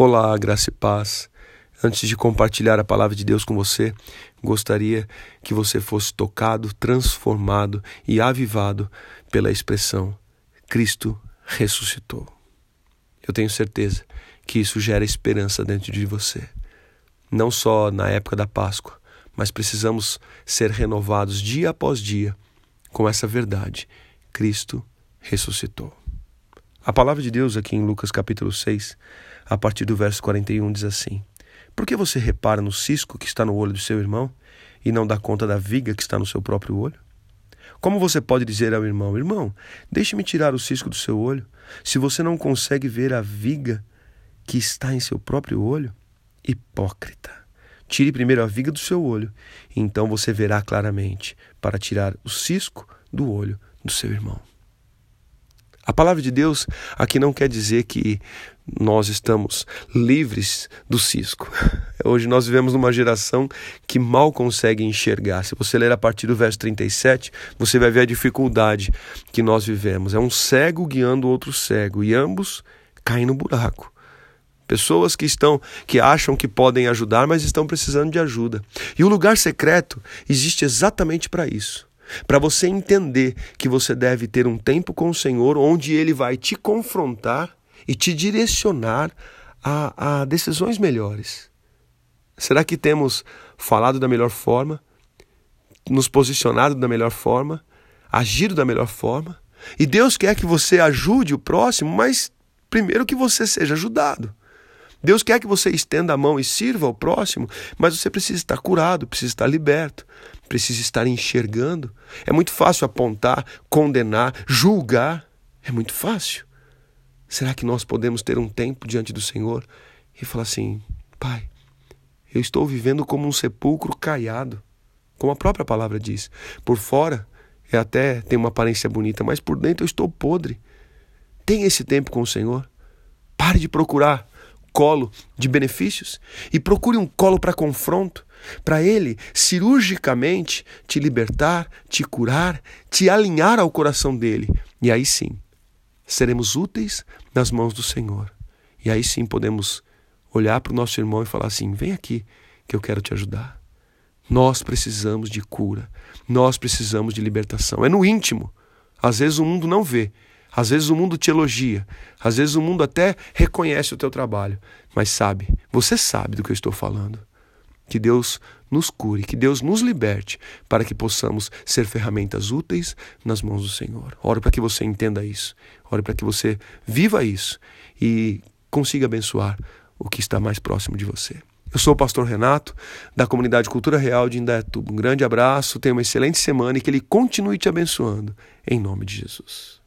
Olá, graça e paz. Antes de compartilhar a palavra de Deus com você, gostaria que você fosse tocado, transformado e avivado pela expressão Cristo ressuscitou. Eu tenho certeza que isso gera esperança dentro de você. Não só na época da Páscoa, mas precisamos ser renovados dia após dia com essa verdade. Cristo ressuscitou. A palavra de Deus aqui em Lucas capítulo 6 a partir do verso 41 diz assim: Por que você repara no cisco que está no olho do seu irmão e não dá conta da viga que está no seu próprio olho? Como você pode dizer ao irmão: Irmão, deixe-me tirar o cisco do seu olho, se você não consegue ver a viga que está em seu próprio olho? Hipócrita! Tire primeiro a viga do seu olho, então você verá claramente para tirar o cisco do olho do seu irmão. A palavra de Deus aqui não quer dizer que nós estamos livres do cisco. Hoje nós vivemos numa geração que mal consegue enxergar. Se você ler a partir do verso 37, você vai ver a dificuldade que nós vivemos. É um cego guiando outro cego e ambos caem no buraco. Pessoas que estão que acham que podem ajudar, mas estão precisando de ajuda. E o lugar secreto existe exatamente para isso para você entender que você deve ter um tempo com o Senhor onde Ele vai te confrontar e te direcionar a, a decisões melhores. Será que temos falado da melhor forma, nos posicionado da melhor forma, agido da melhor forma? E Deus quer que você ajude o próximo, mas primeiro que você seja ajudado. Deus quer que você estenda a mão e sirva ao próximo, mas você precisa estar curado, precisa estar liberto, precisa estar enxergando. É muito fácil apontar, condenar, julgar. É muito fácil. Será que nós podemos ter um tempo diante do Senhor e falar assim: Pai, eu estou vivendo como um sepulcro caiado, como a própria palavra diz. Por fora é até tem uma aparência bonita, mas por dentro eu estou podre. Tenha esse tempo com o Senhor. Pare de procurar colo de benefícios e procure um colo para confronto, para ele cirurgicamente te libertar, te curar, te alinhar ao coração dele. E aí sim, seremos úteis nas mãos do Senhor. E aí sim podemos olhar para o nosso irmão e falar assim: vem aqui que eu quero te ajudar. Nós precisamos de cura, nós precisamos de libertação. É no íntimo. Às vezes o mundo não vê, às vezes o mundo te elogia, às vezes o mundo até reconhece o teu trabalho, mas sabe, você sabe do que eu estou falando. Que Deus nos cure, que Deus nos liberte para que possamos ser ferramentas úteis nas mãos do Senhor. Oro para que você entenda isso, oro para que você viva isso e consiga abençoar o que está mais próximo de você. Eu sou o pastor Renato, da comunidade Cultura Real de Indaiatuba. Um grande abraço, tenha uma excelente semana e que Ele continue te abençoando, em nome de Jesus.